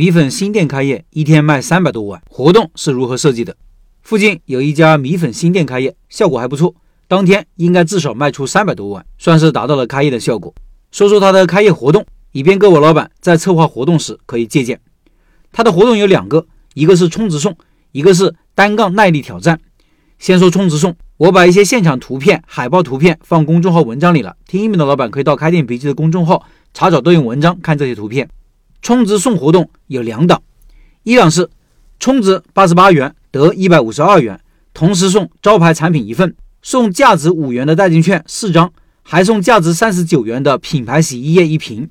米粉新店开业，一天卖三百多碗，活动是如何设计的？附近有一家米粉新店开业，效果还不错，当天应该至少卖出三百多碗，算是达到了开业的效果。说说它的开业活动，以便各位老板在策划活动时可以借鉴。它的活动有两个，一个是充值送，一个是单杠耐力挑战。先说充值送，我把一些现场图片、海报图片放公众号文章里了，听音频的老板可以到开店笔记的公众号查找对应文章看这些图片。充值送活动有两档，一档是充值八十八元得一百五十二元，同时送招牌产品一份，送价值五元的代金券四张，还送价值三十九元的品牌洗衣液一瓶。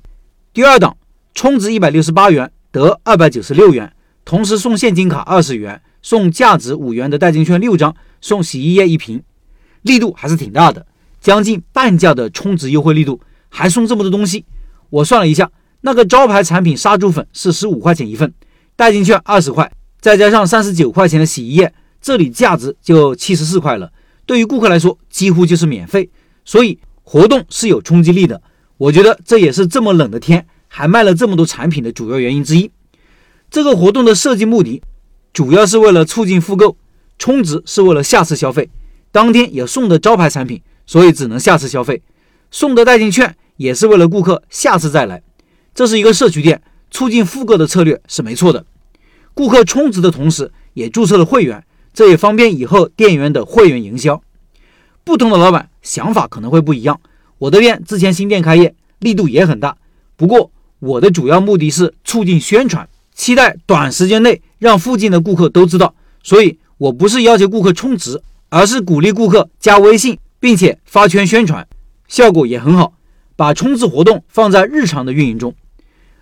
第二档充值一百六十八元得二百九十六元，同时送现金卡二十元，送价值五元的代金券六张，送洗衣液一瓶，力度还是挺大的，将近半价的充值优惠力度，还送这么多东西，我算了一下。那个招牌产品杀猪粉是十五块钱一份，代金券二十块，再加上三十九块钱的洗衣液，这里价值就七十四块了。对于顾客来说，几乎就是免费，所以活动是有冲击力的。我觉得这也是这么冷的天还卖了这么多产品的主要原因之一。这个活动的设计目的主要是为了促进复购，充值是为了下次消费。当天有送的招牌产品，所以只能下次消费。送的代金券也是为了顾客下次再来。这是一个社区店，促进复购的策略是没错的。顾客充值的同时，也注册了会员，这也方便以后店员的会员营销。不同的老板想法可能会不一样。我的店之前新店开业，力度也很大。不过我的主要目的是促进宣传，期待短时间内让附近的顾客都知道。所以我不是要求顾客充值，而是鼓励顾客加微信，并且发圈宣传，效果也很好。把冲刺活动放在日常的运营中。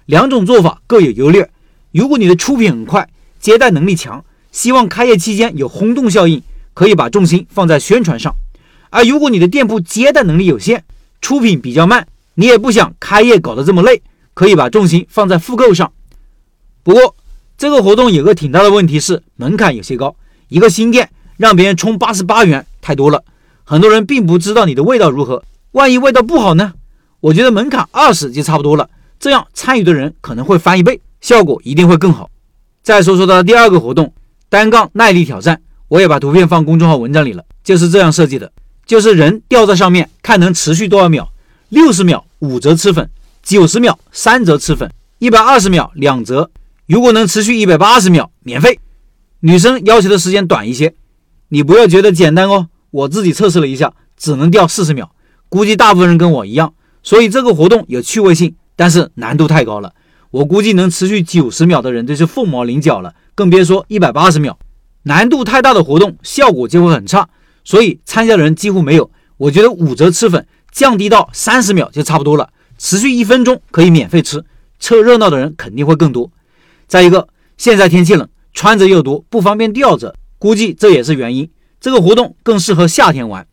两种做法各有优劣。如果你的出品很快，接待能力强，希望开业期间有轰动效应，可以把重心放在宣传上；而如果你的店铺接待能力有限，出品比较慢，你也不想开业搞得这么累，可以把重心放在复购上。不过这个活动有个挺大的问题是门槛有些高，一个新店让别人充八十八元太多了，很多人并不知道你的味道如何，万一味道不好呢？我觉得门槛二十就差不多了。这样参与的人可能会翻一倍，效果一定会更好。再说说它的第二个活动，单杠耐力挑战，我也把图片放公众号文章里了，就是这样设计的，就是人吊在上面，看能持续多少秒，六十秒五折吃粉，九十秒三折吃粉，一百二十秒两折，如果能持续一百八十秒免费。女生要求的时间短一些，你不要觉得简单哦，我自己测试了一下，只能吊四十秒，估计大部分人跟我一样，所以这个活动有趣味性。但是难度太高了，我估计能持续九十秒的人都是凤毛麟角了，更别说一百八十秒。难度太大的活动效果就会很差，所以参加的人几乎没有。我觉得五折吃粉降低到三十秒就差不多了，持续一分钟可以免费吃，凑热闹的人肯定会更多。再一个，现在天气冷，穿着又多，不方便吊着，估计这也是原因。这个活动更适合夏天玩。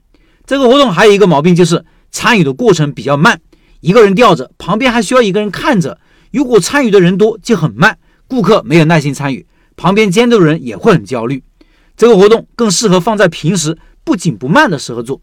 这个活动还有一个毛病就是参与的过程比较慢。一个人吊着，旁边还需要一个人看着。如果参与的人多，就很慢，顾客没有耐心参与，旁边监督的人也会很焦虑。这个活动更适合放在平时不紧不慢的时候做。